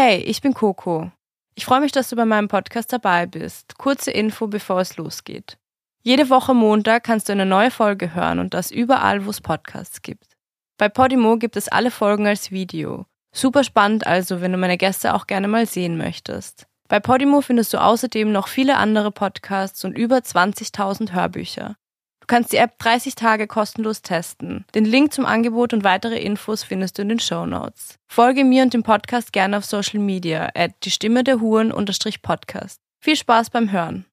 Hey, ich bin Coco. Ich freue mich, dass du bei meinem Podcast dabei bist. Kurze Info, bevor es losgeht. Jede Woche Montag kannst du eine neue Folge hören und das überall, wo es Podcasts gibt. Bei Podimo gibt es alle Folgen als Video. Super spannend also, wenn du meine Gäste auch gerne mal sehen möchtest. Bei Podimo findest du außerdem noch viele andere Podcasts und über 20.000 Hörbücher kannst die App 30 Tage kostenlos testen. Den Link zum Angebot und weitere Infos findest du in den Show Notes. Folge mir und dem Podcast gerne auf Social Media at die Stimme der Huren Podcast. Viel Spaß beim Hören.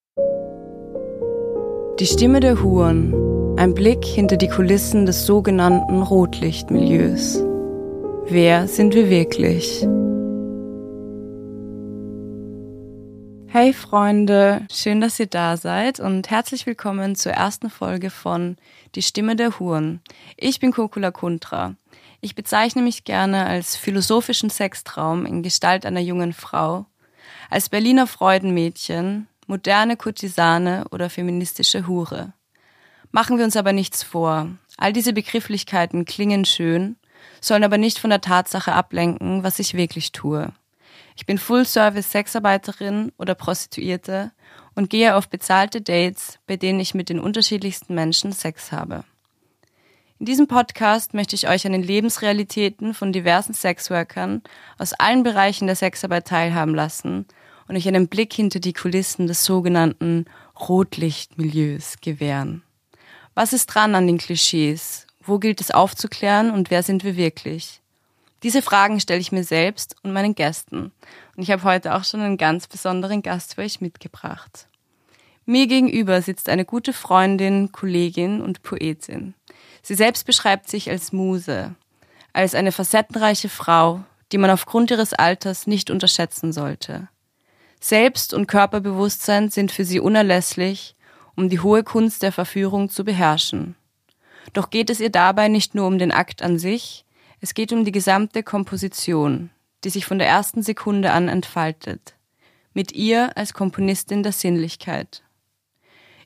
Die Stimme der Huren. Ein Blick hinter die Kulissen des sogenannten Rotlichtmilieus. Wer sind wir wirklich? Hey Freunde, schön, dass ihr da seid und herzlich willkommen zur ersten Folge von Die Stimme der Huren. Ich bin Kokula Kuntra. Ich bezeichne mich gerne als philosophischen Sextraum in Gestalt einer jungen Frau, als Berliner Freudenmädchen, moderne Kurtisane oder feministische Hure. Machen wir uns aber nichts vor. All diese Begrifflichkeiten klingen schön, sollen aber nicht von der Tatsache ablenken, was ich wirklich tue. Ich bin Full-Service-Sexarbeiterin oder Prostituierte und gehe auf bezahlte Dates, bei denen ich mit den unterschiedlichsten Menschen Sex habe. In diesem Podcast möchte ich euch an den Lebensrealitäten von diversen Sexworkern aus allen Bereichen der Sexarbeit teilhaben lassen und euch einen Blick hinter die Kulissen des sogenannten Rotlichtmilieus gewähren. Was ist dran an den Klischees? Wo gilt es aufzuklären und wer sind wir wirklich? Diese Fragen stelle ich mir selbst und meinen Gästen. Und ich habe heute auch schon einen ganz besonderen Gast für euch mitgebracht. Mir gegenüber sitzt eine gute Freundin, Kollegin und Poetin. Sie selbst beschreibt sich als Muse, als eine facettenreiche Frau, die man aufgrund ihres Alters nicht unterschätzen sollte. Selbst- und Körperbewusstsein sind für sie unerlässlich, um die hohe Kunst der Verführung zu beherrschen. Doch geht es ihr dabei nicht nur um den Akt an sich, es geht um die gesamte Komposition, die sich von der ersten Sekunde an entfaltet. Mit ihr als Komponistin der Sinnlichkeit.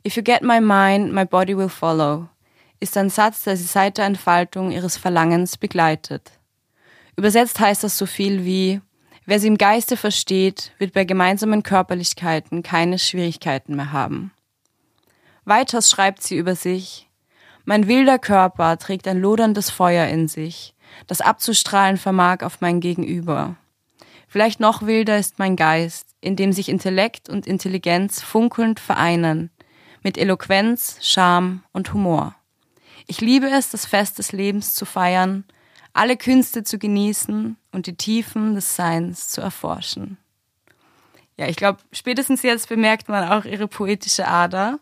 If you get my mind, my body will follow, ist ein Satz, der sie seit der Entfaltung ihres Verlangens begleitet. Übersetzt heißt das so viel wie, wer sie im Geiste versteht, wird bei gemeinsamen Körperlichkeiten keine Schwierigkeiten mehr haben. Weiters schreibt sie über sich, mein wilder Körper trägt ein loderndes Feuer in sich, das abzustrahlen vermag auf mein Gegenüber. Vielleicht noch wilder ist mein Geist, in dem sich Intellekt und Intelligenz funkelnd vereinen, mit Eloquenz, Charme und Humor. Ich liebe es, das Fest des Lebens zu feiern, alle Künste zu genießen und die Tiefen des Seins zu erforschen. Ja, ich glaube, spätestens jetzt bemerkt man auch ihre poetische Ader.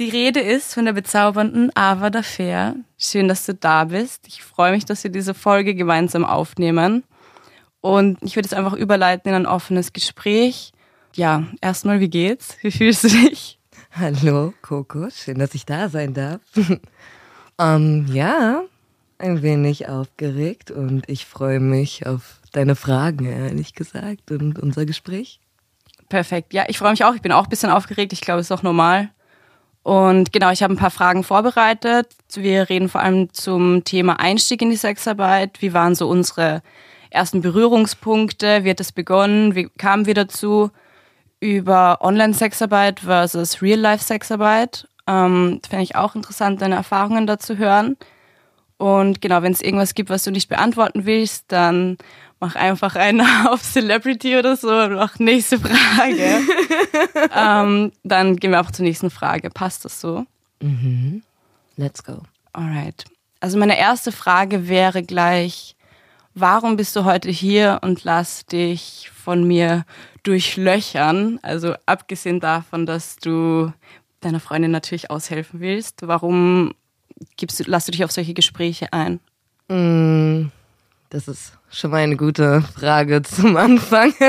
Die Rede ist von der bezaubernden Ava Dafer. Schön, dass du da bist. Ich freue mich, dass wir diese Folge gemeinsam aufnehmen. Und ich würde es einfach überleiten in ein offenes Gespräch. Ja, erstmal, wie geht's? Wie fühlst du dich? Hallo, Coco. Schön, dass ich da sein darf. um, ähm, ja, ein wenig aufgeregt und ich freue mich auf deine Fragen, ehrlich gesagt, und unser Gespräch. Perfekt. Ja, ich freue mich auch. Ich bin auch ein bisschen aufgeregt. Ich glaube, es ist auch normal. Und genau, ich habe ein paar Fragen vorbereitet. Wir reden vor allem zum Thema Einstieg in die Sexarbeit. Wie waren so unsere ersten Berührungspunkte? Wie hat es begonnen? Wie kamen wir dazu? Über Online-Sexarbeit versus Real-Life-Sexarbeit. Ähm, Fände ich auch interessant, deine Erfahrungen dazu hören. Und genau, wenn es irgendwas gibt, was du nicht beantworten willst, dann mach einfach einen auf Celebrity oder so und mach nächste Frage. ähm, dann gehen wir auch zur nächsten Frage. Passt das so? Mhm. Let's go. Alright. Also meine erste Frage wäre gleich, warum bist du heute hier und lass dich von mir durchlöchern? Also abgesehen davon, dass du deiner Freundin natürlich aushelfen willst, warum gibst du, lass du dich auf solche Gespräche ein? Mm, das ist schon mal eine gute Frage zum Anfang.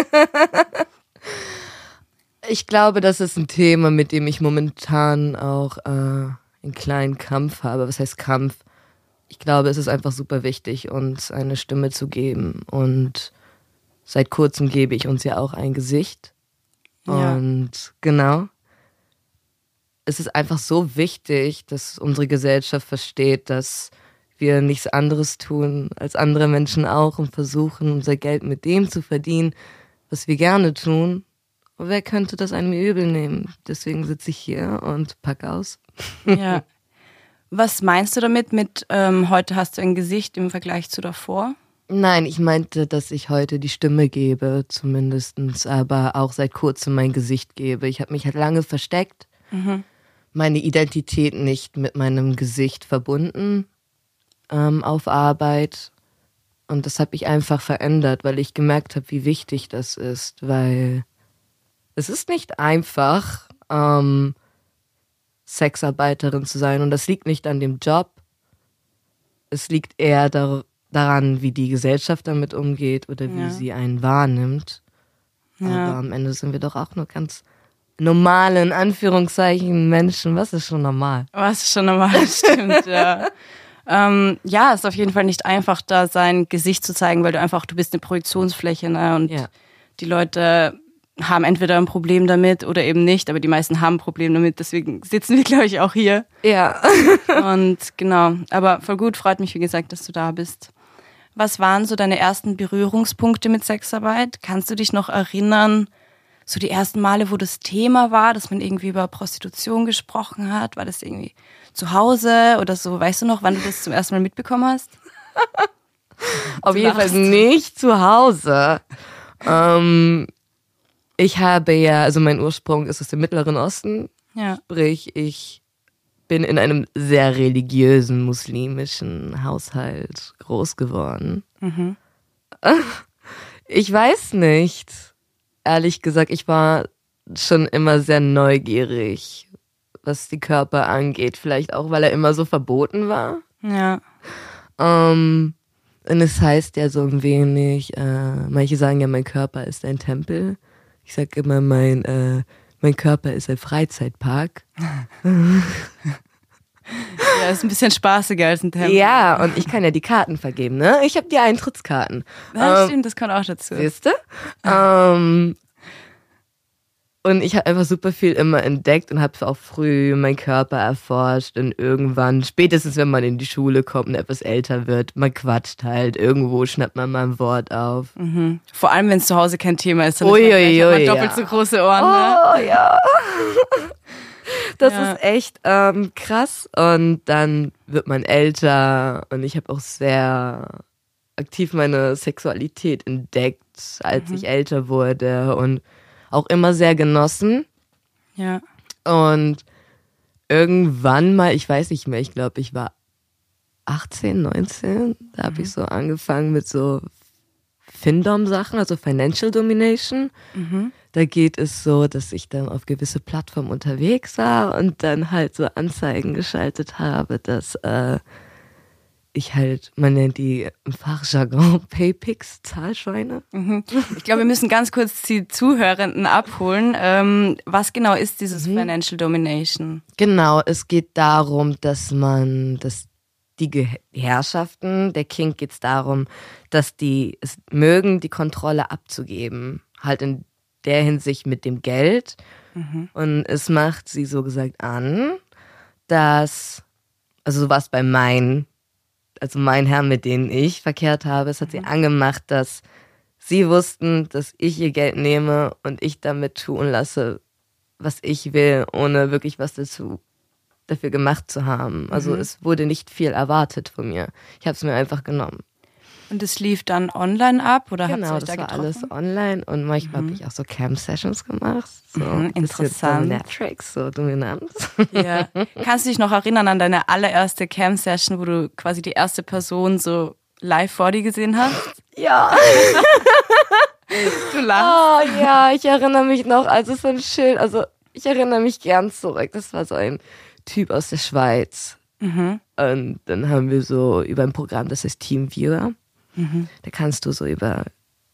ich glaube, das ist ein Thema, mit dem ich momentan auch äh, einen kleinen Kampf habe. Was heißt Kampf? Ich glaube, es ist einfach super wichtig, uns eine Stimme zu geben. Und seit kurzem gebe ich uns ja auch ein Gesicht. Ja. Und genau. Es ist einfach so wichtig, dass unsere Gesellschaft versteht, dass wir nichts anderes tun als andere Menschen auch und versuchen, unser Geld mit dem zu verdienen, was wir gerne tun. Und wer könnte das einem übel nehmen? Deswegen sitze ich hier und pack aus. Ja. Was meinst du damit mit ähm, heute hast du ein Gesicht im Vergleich zu davor? Nein, ich meinte, dass ich heute die Stimme gebe, zumindestens, aber auch seit kurzem mein Gesicht gebe. Ich habe mich halt lange versteckt, mhm. meine Identität nicht mit meinem Gesicht verbunden ähm, auf Arbeit. Und das habe ich einfach verändert, weil ich gemerkt habe, wie wichtig das ist, weil es ist nicht einfach, ähm, Sexarbeiterin zu sein. Und das liegt nicht an dem Job. Es liegt eher dar daran, wie die Gesellschaft damit umgeht oder wie ja. sie einen wahrnimmt. Ja. Aber am Ende sind wir doch auch nur ganz normale, in Anführungszeichen, Menschen. Was ist schon normal? Was ist schon normal, stimmt, ja. Ähm, ja, ist auf jeden Fall nicht einfach, da sein Gesicht zu zeigen, weil du einfach, du bist eine Projektionsfläche, ne? Und ja. die Leute haben entweder ein Problem damit oder eben nicht, aber die meisten haben ein Problem damit, deswegen sitzen wir, glaube ich, auch hier. Ja. und genau, aber voll gut, freut mich, wie gesagt, dass du da bist. Was waren so deine ersten Berührungspunkte mit Sexarbeit? Kannst du dich noch erinnern, so die ersten Male, wo das Thema war, dass man irgendwie über Prostitution gesprochen hat? War das irgendwie zu Hause oder so? Weißt du noch, wann du das zum ersten Mal mitbekommen hast? Auf jeden Fall nicht zu Hause. Ähm, ich habe ja, also mein Ursprung ist aus dem Mittleren Osten. Ja. Sprich, ich bin in einem sehr religiösen muslimischen Haushalt groß geworden. Mhm. Ich weiß nicht. Ehrlich gesagt, ich war schon immer sehr neugierig, was die Körper angeht. Vielleicht auch, weil er immer so verboten war. Ja. Ähm, und es heißt ja so ein wenig, äh, manche sagen ja, mein Körper ist ein Tempel. Ich sag immer, mein, äh, mein Körper ist ein Freizeitpark. Ja, ist ein bisschen spaßiger als ein Tempel. Ja, und ich kann ja die Karten vergeben, ne? Ich habe die Eintrittskarten. Ja, ähm, stimmt, das kommt auch dazu. Siehst du? Ähm, und ich habe einfach super viel immer entdeckt und habe auch früh meinen Körper erforscht und irgendwann, spätestens wenn man in die Schule kommt und etwas älter wird, man quatscht halt, irgendwo schnappt man mal ein Wort auf. Mhm. Vor allem, wenn es zu Hause kein Thema ist, dann ui, ist man, ui, ui, doppelt ja. so große Ohren. Ne? Oh ne? ja. Das ja. ist echt ähm, krass. Und dann wird man älter und ich habe auch sehr aktiv meine Sexualität entdeckt, als mhm. ich älter wurde und auch immer sehr genossen. Ja. Und irgendwann mal, ich weiß nicht mehr, ich glaube, ich war 18, 19, da habe mhm. ich so angefangen mit so Findom-Sachen, also Financial Domination. Mhm. Da geht es so, dass ich dann auf gewisse Plattformen unterwegs war und dann halt so Anzeigen geschaltet habe, dass äh, ich halt, man nennt die im Fachjargon Paypix, Zahlschweine. Mhm. Ich glaube, wir müssen ganz kurz die Zuhörenden abholen. Ähm, was genau ist dieses mhm. Financial Domination? Genau, es geht darum, dass man, dass die Herrschaften, der King geht es darum, dass die es mögen, die Kontrolle abzugeben. Halt in der Hinsicht mit dem Geld. Mhm. Und es macht sie so gesagt an, dass, also so war es bei meinen, also meinen Herren, mit denen ich verkehrt habe, es hat mhm. sie angemacht, dass sie wussten, dass ich ihr Geld nehme und ich damit tun lasse, was ich will, ohne wirklich was dazu dafür gemacht zu haben. Also mhm. es wurde nicht viel erwartet von mir. Ich habe es mir einfach genommen. Und es lief dann online ab oder genau, hat das da war alles online und manchmal mhm. habe ich auch so Cam-Sessions gemacht. So mhm, interessant. Matrix, so dominant. Ja. Kannst du dich noch erinnern an deine allererste Cam-Session, wo du quasi die erste Person so live vor dir gesehen hast? Ja. du lachst. Oh ja, ich erinnere mich noch, also so ein Schild, also ich erinnere mich gern zurück. Das war so ein Typ aus der Schweiz. Mhm. Und dann haben wir so über ein Programm, das heißt TeamViewer. Mhm. Da kannst du so über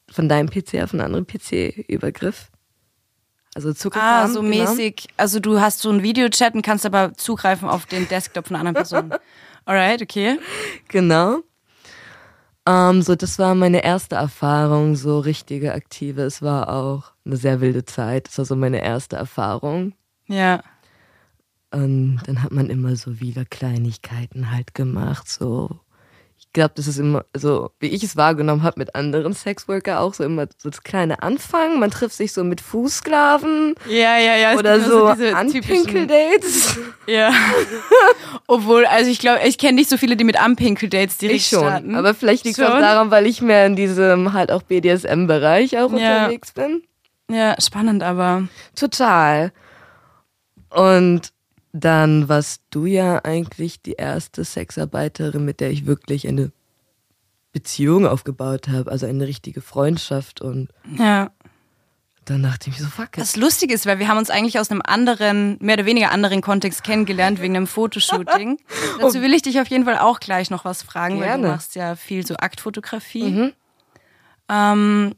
von deinem PC auf einen anderen PC Übergriff. Also Zugriff ah, so genau. mäßig. Also du hast so einen Videochat und kannst aber zugreifen auf den Desktop von einer anderen Person. Alright, okay. Genau. Um, ähm, so, das war meine erste Erfahrung, so richtige aktive. Es war auch eine sehr wilde Zeit. Das war so meine erste Erfahrung. Ja. Und dann hat man immer so wieder Kleinigkeiten halt gemacht, so ich glaube, das ist immer so, wie ich es wahrgenommen habe mit anderen Sexworker auch so immer so das kleine Anfang. Man trifft sich so mit Fußsklaven. Ja, ja, ja. Oder so, so Anpinkel-Dates. Ja. Obwohl, also ich glaube, ich kenne nicht so viele, die mit Anpinkel-Dates direkt ich schon, starten. Aber vielleicht liegt es auch daran, weil ich mehr in diesem halt auch BDSM-Bereich auch ja. unterwegs bin. Ja, spannend aber. Total. Und dann warst du ja eigentlich die erste Sexarbeiterin, mit der ich wirklich eine Beziehung aufgebaut habe, also eine richtige Freundschaft und ja. dann dachte ich mir so, fuck. Was lustig ist, weil wir haben uns eigentlich aus einem anderen, mehr oder weniger anderen Kontext kennengelernt, wegen einem Fotoshooting. Dazu will ich dich auf jeden Fall auch gleich noch was fragen, Gerne. weil du machst ja viel so Aktfotografie. Mhm. Ähm,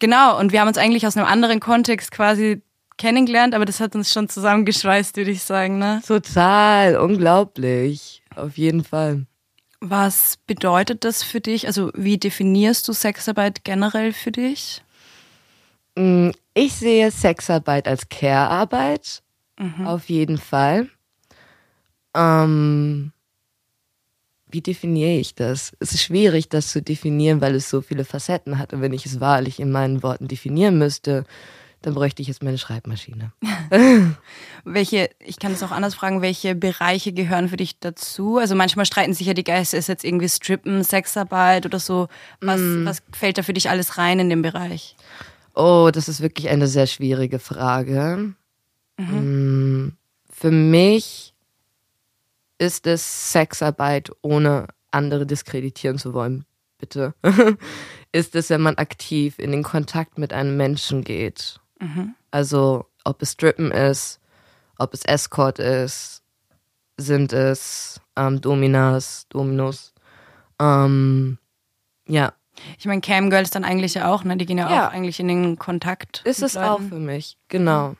genau, und wir haben uns eigentlich aus einem anderen Kontext quasi kennengelernt, aber das hat uns schon zusammengeschweißt, würde ich sagen, ne? Total, unglaublich. Auf jeden Fall. Was bedeutet das für dich? Also, wie definierst du Sexarbeit generell für dich? Mm, ich sehe Sexarbeit als Care-Arbeit. Mhm. Auf jeden Fall. Ähm, wie definiere ich das? Es ist schwierig, das zu definieren, weil es so viele Facetten hat. Und wenn ich es wahrlich in meinen Worten definieren müsste, dann bräuchte ich jetzt meine Schreibmaschine. welche, ich kann es auch anders fragen, welche Bereiche gehören für dich dazu? Also manchmal streiten sich ja die Geister, ist jetzt irgendwie Strippen, Sexarbeit oder so. Was, mm. was fällt da für dich alles rein in dem Bereich? Oh, das ist wirklich eine sehr schwierige Frage. Mhm. Mm, für mich ist es Sexarbeit, ohne andere diskreditieren zu wollen, bitte. ist es, wenn man aktiv in den Kontakt mit einem Menschen geht Mhm. Also ob es Strippen ist, ob es Escort ist, sind es ähm, Dominas, Dominos. Ähm, ja. Ich meine, Camgirls dann eigentlich ja auch, ne? Die gehen ja, ja. auch eigentlich in den Kontakt. Ist es Leuten. auch für mich, genau.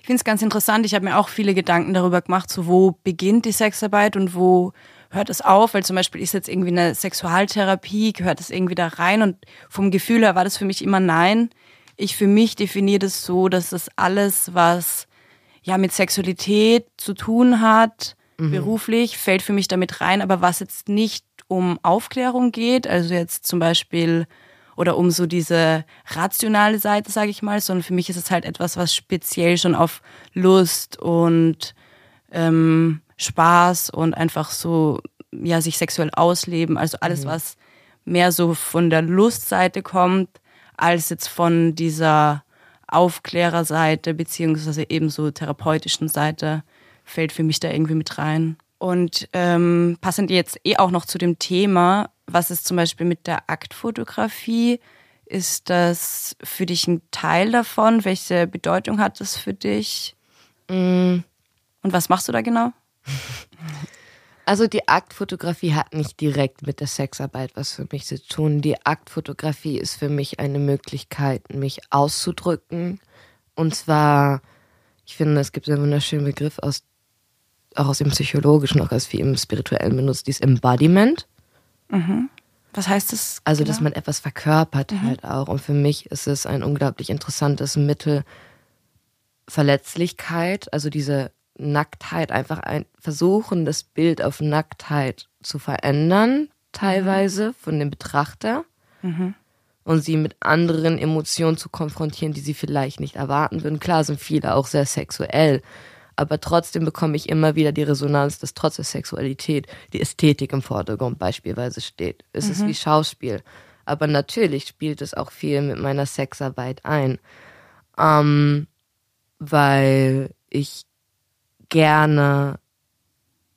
Ich finde es ganz interessant. Ich habe mir auch viele Gedanken darüber gemacht, so wo beginnt die Sexarbeit und wo hört es auf, weil zum Beispiel ist jetzt irgendwie eine Sexualtherapie, gehört es irgendwie da rein und vom Gefühl her war das für mich immer nein ich für mich definiere das so, dass das alles, was ja mit Sexualität zu tun hat, mhm. beruflich, fällt für mich damit rein, aber was jetzt nicht um Aufklärung geht, also jetzt zum Beispiel oder um so diese rationale Seite, sage ich mal, sondern für mich ist es halt etwas, was speziell schon auf Lust und ähm, Spaß und einfach so ja sich sexuell ausleben, also alles, mhm. was mehr so von der Lustseite kommt, als jetzt von dieser Aufklärerseite beziehungsweise ebenso therapeutischen Seite fällt für mich da irgendwie mit rein. Und ähm, passend jetzt eh auch noch zu dem Thema, was ist zum Beispiel mit der Aktfotografie? Ist das für dich ein Teil davon? Welche Bedeutung hat das für dich? Mm. Und was machst du da genau? Also die Aktfotografie hat nicht direkt mit der Sexarbeit was für mich zu tun. Die Aktfotografie ist für mich eine Möglichkeit, mich auszudrücken. Und zwar, ich finde, es gibt einen wunderschönen Begriff aus, auch aus dem Psychologischen, auch als wie im Spirituellen benutzt, dieses Embodiment. Mhm. Was heißt das? Also, genau? dass man etwas verkörpert mhm. halt auch. Und für mich ist es ein unglaublich interessantes Mittel, Verletzlichkeit, also diese Nacktheit einfach ein, versuchen, das Bild auf Nacktheit zu verändern, teilweise von dem Betrachter. Mhm. Und sie mit anderen Emotionen zu konfrontieren, die sie vielleicht nicht erwarten würden. Klar sind viele auch sehr sexuell, aber trotzdem bekomme ich immer wieder die Resonanz, dass trotz der Sexualität die Ästhetik im Vordergrund beispielsweise steht. Es mhm. ist wie Schauspiel. Aber natürlich spielt es auch viel mit meiner Sexarbeit ein. Ähm, weil ich gerne,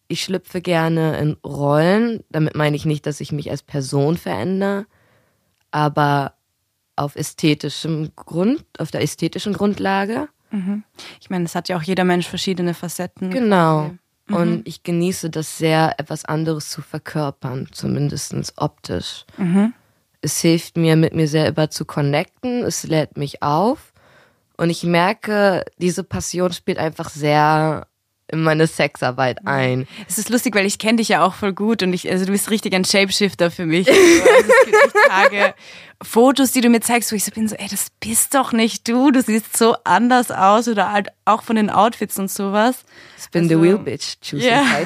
ich schlüpfe gerne in Rollen. Damit meine ich nicht, dass ich mich als Person verändere, aber auf ästhetischem Grund, auf der ästhetischen Grundlage. Mhm. Ich meine, es hat ja auch jeder Mensch verschiedene Facetten. Genau. Mhm. Und ich genieße das sehr, etwas anderes zu verkörpern, zumindest optisch. Mhm. Es hilft mir, mit mir selber zu connecten, es lädt mich auf. Und ich merke, diese Passion spielt einfach sehr in meine Sexarbeit ein. Es ist lustig, weil ich kenne dich ja auch voll gut und ich, also du bist richtig ein Shapeshifter für mich. Also es gibt echt Tage, Fotos, die du mir zeigst, wo ich so bin, so, ey, das bist doch nicht du, du siehst so anders aus oder halt auch von den Outfits und sowas. Spin also, the wheel, bitch, choose yeah.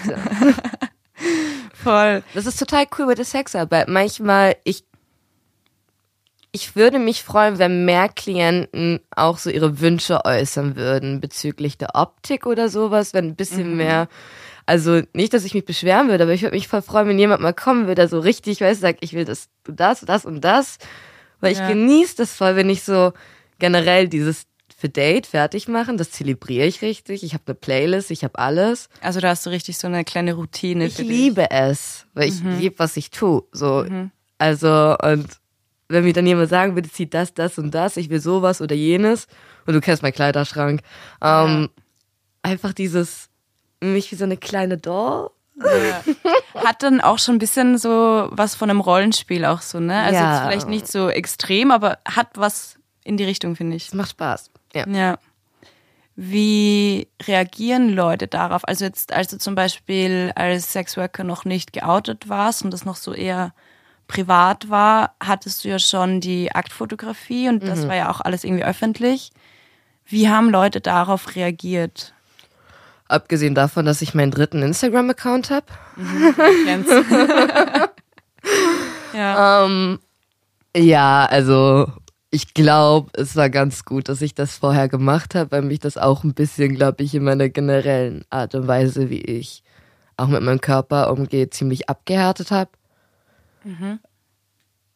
Voll. Das ist total cool mit der Sexarbeit. Manchmal, ich, ich würde mich freuen, wenn mehr Klienten auch so ihre Wünsche äußern würden bezüglich der Optik oder sowas, wenn ein bisschen Mhm. mehr, also nicht, dass ich mich beschweren würde, aber ich würde mich voll freuen, wenn jemand mal kommen würde, der so richtig, weißt, sagt, ich will das, das, das und das, weil ich Ja. genieße das voll, wenn ich so generell dieses für Date fertig machen, das zelebriere ich richtig. Ich habe eine Playlist, ich habe alles. Also da hast du richtig so eine kleine Routine Ich liebe es, weil ich Mhm. liebe, was ich tue. So, also und wenn mir dann jemand sagen würde, zieh das, das und das, ich will sowas oder jenes und du kennst meinen Kleiderschrank, ähm, einfach dieses mich wie so eine kleine Doll. Hat dann auch schon ein bisschen so was von einem Rollenspiel auch so, ne? Also Ja. vielleicht nicht so extrem, aber hat was in die Richtung, finde ich. Es macht Spaß. Ja. Ja. Wie reagieren Leute darauf? Also jetzt, als du zum Beispiel als Sexworker noch nicht geoutet warst und das noch so eher privat war, hattest du ja schon die Aktfotografie und das war ja auch alles irgendwie öffentlich. Wie haben Leute darauf reagiert? Abgesehen davon, dass ich meinen dritten Instagram-Account habe. Jens? ja. Ähm, ja, also ich glaube, es war ganz gut, dass ich das vorher gemacht habe, weil mich das auch ein bisschen, glaube ich, in meiner generellen Art und Weise, wie ich auch mit meinem Körper umgehe, ziemlich abgehärtet habe.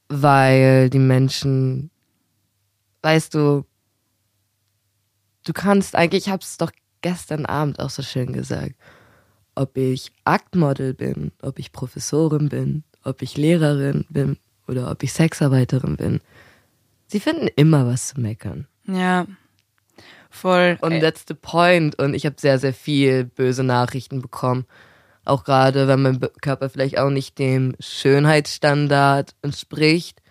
Weil die Menschen, weißt du, du kannst eigentlich, ich habe es doch gestern Abend auch so schön gesagt, ob ich Aktmodel bin, ob ich Professorin bin, ob ich Lehrerin bin oder ob ich Sexarbeiterin bin. Sie finden immer was zu meckern. ja. Voll. Und that's the point. Und ich habe sehr, sehr viel böse Nachrichten bekommen. Auch gerade, wenn mein Körper vielleicht auch nicht dem Schönheitsstandard entspricht.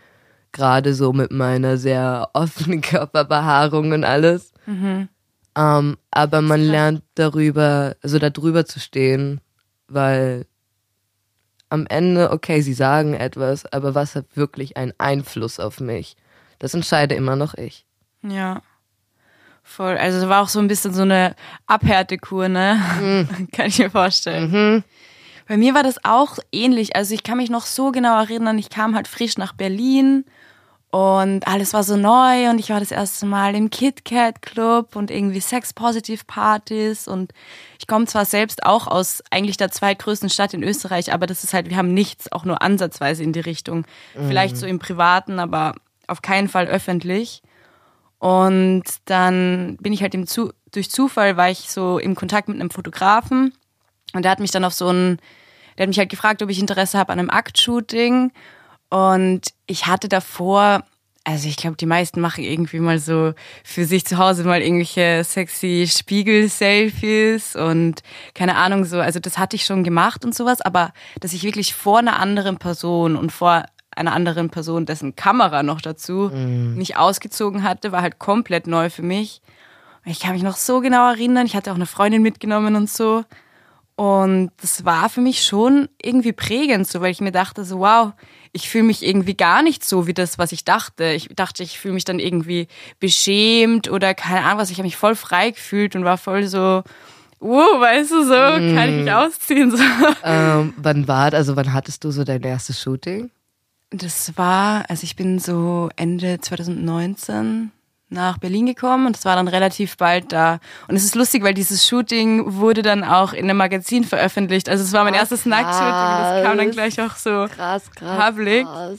Gerade so mit meiner sehr offenen Körperbehaarung und alles. Mhm. Ähm, aber man lernt darüber, also darüber zu stehen, weil am Ende, okay, sie sagen etwas, aber was hat wirklich einen Einfluss auf mich? Das entscheide immer noch ich. Ja. Voll. Also es war auch so ein bisschen so eine Abhärtekur, ne? kann ich mir vorstellen. Bei mir war das auch ähnlich. Also ich kann mich noch so genau erinnern, ich kam halt frisch nach Berlin und alles war so neu und ich war das erste Mal im Kit Kat Club und irgendwie Sex-Positive-Partys und ich komme zwar selbst auch aus eigentlich der zweitgrößten Stadt in Österreich, aber das ist halt, wir haben nichts auch nur ansatzweise in die Richtung. Vielleicht so im Privaten, aber auf keinen Fall öffentlich. Und dann bin ich halt im Zu durch Zufall war ich so im Kontakt mit einem Fotografen und der hat mich dann auf so ein, der hat mich halt gefragt, ob ich Interesse habe an einem Aktshooting. Und ich hatte davor, also ich glaube, die meisten machen irgendwie mal so für sich zu Hause mal irgendwelche sexy Spiegel-Selfies und keine Ahnung so. Also das hatte ich schon gemacht und sowas, aber dass ich wirklich vor einer anderen Person und vor einer anderen Person, dessen Kamera noch dazu nicht ausgezogen hatte, war halt komplett neu für mich. Ich kann mich noch so genau erinnern. Ich hatte auch eine Freundin mitgenommen und so. Und das war für mich schon irgendwie prägend, so, weil ich mir dachte, so, wow, ich fühle mich irgendwie gar nicht so wie das, was ich dachte. Ich dachte, ich fühle mich dann irgendwie beschämt oder keine Ahnung was. Ich habe mich voll frei gefühlt und war voll so, wow, weißt du, so, kann ich mich ausziehen. So. Ähm, wann war, also wann hattest du so dein erstes Shooting? Das war, also ich bin so Ende 2019 nach Berlin gekommen und das war dann relativ bald da. Und es ist lustig, weil dieses Shooting wurde dann auch in einem Magazin veröffentlicht. Also es war mein Ach, erstes Nacktshooting das kam dann gleich auch so Krass, krass. public. krass.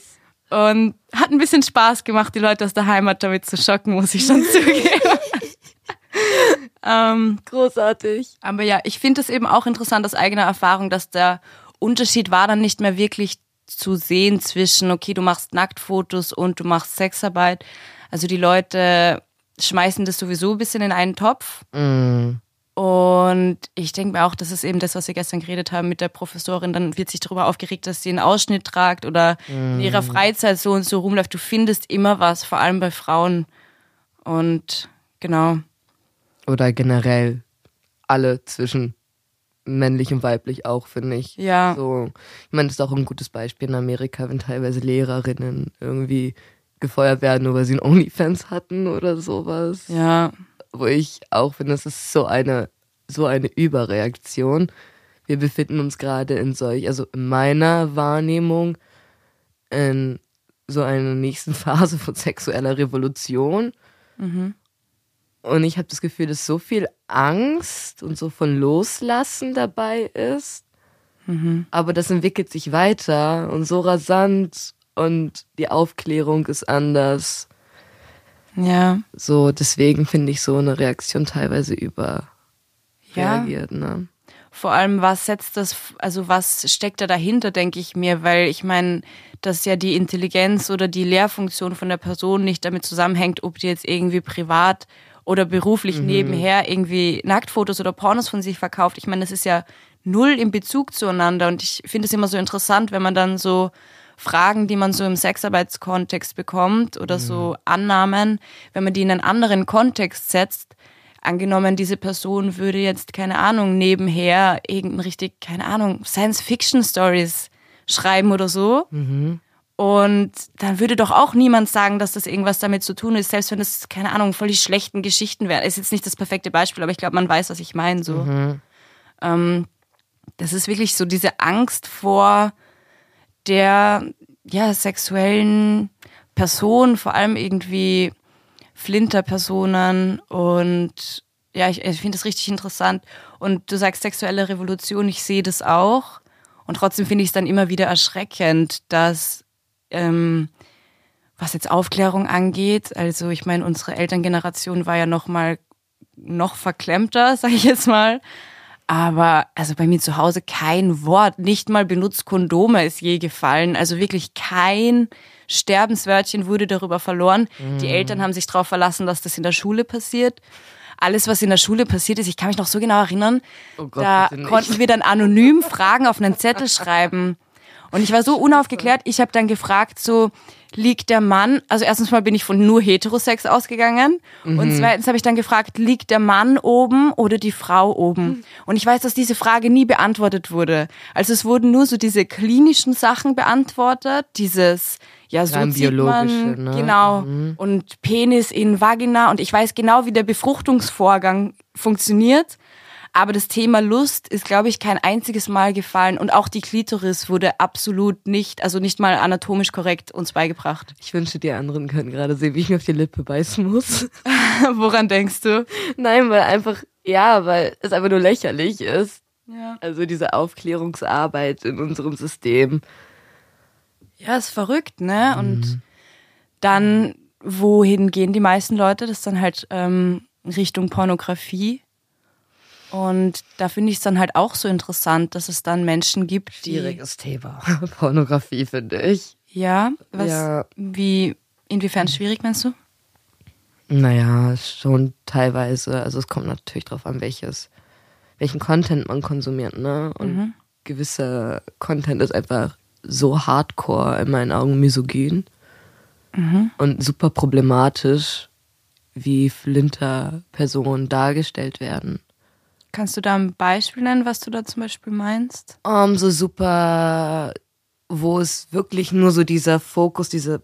Und hat ein bisschen Spaß gemacht, die Leute aus der Heimat damit zu schocken, muss ich schon zugeben. ähm, Großartig. aber ja, ich finde es eben auch interessant aus eigener Erfahrung, dass der Unterschied war dann nicht mehr wirklich zu sehen zwischen, okay, du machst Nacktfotos und du machst Sexarbeit. Also die Leute schmeißen das sowieso ein bisschen in einen Topf. Mm. Und ich denke mir auch, das ist eben das, was wir gestern geredet haben mit der Professorin. Dann wird sich darüber aufgeregt, dass sie einen Ausschnitt tragt oder in ihrer Freizeit so und so rumläuft. Du findest immer was, vor allem bei Frauen. Und genau. Oder generell alle zwischen männlich und weiblich auch, finde ich. Ja. So, ich meine, das ist auch ein gutes Beispiel in Amerika, wenn teilweise Lehrerinnen irgendwie gefeuert werden, nur weil sie einen OnlyFans hatten oder sowas. Ja. Wo ich auch finde, das ist so eine, so eine Überreaktion. wir befinden uns gerade in solch, also in meiner Wahrnehmung, in so einer nächsten Phase von sexueller Revolution. Mhm. Und ich habe das Gefühl, dass so viel Angst und so von Loslassen dabei ist. Mhm. Aber das entwickelt sich weiter und so rasant und die Aufklärung ist anders. Ja. So, deswegen finde ich so eine Reaktion teilweise Ja. überreagiert. Ne? Vor allem, was setzt das, also was steckt da dahinter, denke ich mir, weil ich meine, dass ja die Intelligenz oder die Lehrfunktion von der Person nicht damit zusammenhängt, ob die jetzt irgendwie privat oder beruflich nebenher irgendwie Nacktfotos oder Pornos von sich verkauft. Ich meine, das ist ja null im Bezug zueinander. Und ich finde es immer so interessant, wenn man dann so Fragen, die man so im Sexarbeitskontext bekommt oder so Annahmen, wenn man die in einen anderen Kontext setzt, angenommen, diese Person würde jetzt, keine Ahnung, nebenher irgendein richtig, keine Ahnung, Science-Fiction-Stories schreiben oder so. Und dann würde doch auch niemand sagen, dass das irgendwas damit zu tun ist, selbst wenn das, keine Ahnung, voll die schlechten Geschichten wären. Ist jetzt nicht das perfekte Beispiel, aber ich glaube, man weiß, was ich meine. So. Ähm, das ist wirklich so diese Angst vor der ja, sexuellen Person, vor allem irgendwie Flinterpersonen und ja, ich, ich finde das richtig interessant. Und du sagst sexuelle Revolution, ich sehe das auch. Und trotzdem finde ich es dann immer wieder erschreckend, dass ähm, was jetzt Aufklärung angeht, also ich meine, unsere Elterngeneration war ja noch mal noch verklemmter, sage ich jetzt mal. Aber also bei mir zu Hause kein Wort, nicht mal benutzt Kondome ist je gefallen. Also wirklich kein Sterbenswörtchen wurde darüber verloren. Die Eltern haben sich darauf verlassen, dass das in der Schule passiert. Alles, was in der Schule passiert ist, ich kann mich noch so genau erinnern, Oh Gott, da konnten wir dann anonym Fragen auf einen Zettel schreiben. Und ich war so unaufgeklärt, ich habe dann gefragt, so liegt der Mann, also erstens mal bin ich von nur Heterosex ausgegangen und zweitens habe ich dann gefragt, liegt der Mann oben oder die Frau oben? Und ich weiß, dass diese Frage nie beantwortet wurde. Also es wurden nur so diese klinischen Sachen beantwortet, dieses ja, so zieht man, ne? genau, und Penis in Vagina und ich weiß genau, wie der Befruchtungsvorgang funktioniert. Aber das Thema Lust ist, glaube ich, kein einziges Mal gefallen und auch die Klitoris wurde absolut nicht, also nicht mal anatomisch korrekt uns beigebracht. Ich wünsche, die anderen können gerade sehen, wie ich mir auf die Lippe beißen muss. Woran denkst du? Nein, weil einfach, ja, weil es einfach nur lächerlich ist. Ja. Also diese Aufklärungsarbeit in unserem System. Ja, ist verrückt, ne? Und dann, wohin gehen die meisten Leute? Das ist dann halt ähm, Richtung Pornografie. Und da finde ich es dann halt auch so interessant, dass es dann Menschen gibt, die. Schwieriges Thema. Pornografie, finde ich. Ja, was, Ja. wie, inwiefern schwierig meinst du? Naja, schon teilweise. Also es kommt natürlich drauf an, welches, welchen Content man konsumiert, ne? Und gewisser Content ist einfach so hardcore in meinen Augen misogyn und super problematisch, wie Flinter-Personen dargestellt werden. Kannst du da ein Beispiel nennen, was du da zum Beispiel meinst? Um, so super, wo es wirklich nur so dieser Fokus, diese,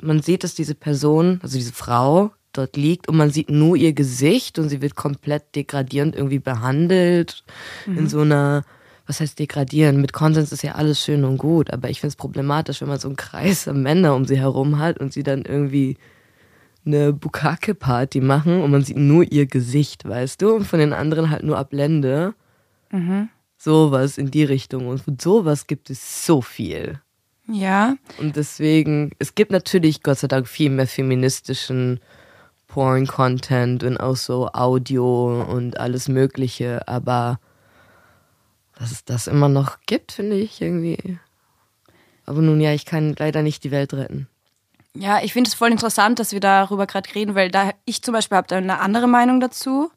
man sieht, dass diese Person, also diese Frau dort liegt und man sieht nur ihr Gesicht und sie wird komplett degradierend irgendwie behandelt in so einer, was heißt degradieren? Mit Konsens ist ja alles schön und gut, aber ich finde es problematisch, wenn man so einen Kreis an Männer um sie herum hat und sie dann irgendwie eine Bukake-Party machen und man sieht nur ihr Gesicht, weißt du, und von den anderen halt nur Ablende. Sowas in die Richtung. Und von sowas gibt es so viel. Ja, Und deswegen, es gibt natürlich Gott sei Dank viel mehr feministischen Porn-Content und auch so Audio und alles Mögliche, aber dass es das immer noch gibt, finde ich irgendwie. Aber nun ja, ich kann leider nicht die Welt retten. Ja, ich finde es voll interessant, dass wir darüber gerade reden, weil da ich zum Beispiel habe da eine andere Meinung dazu.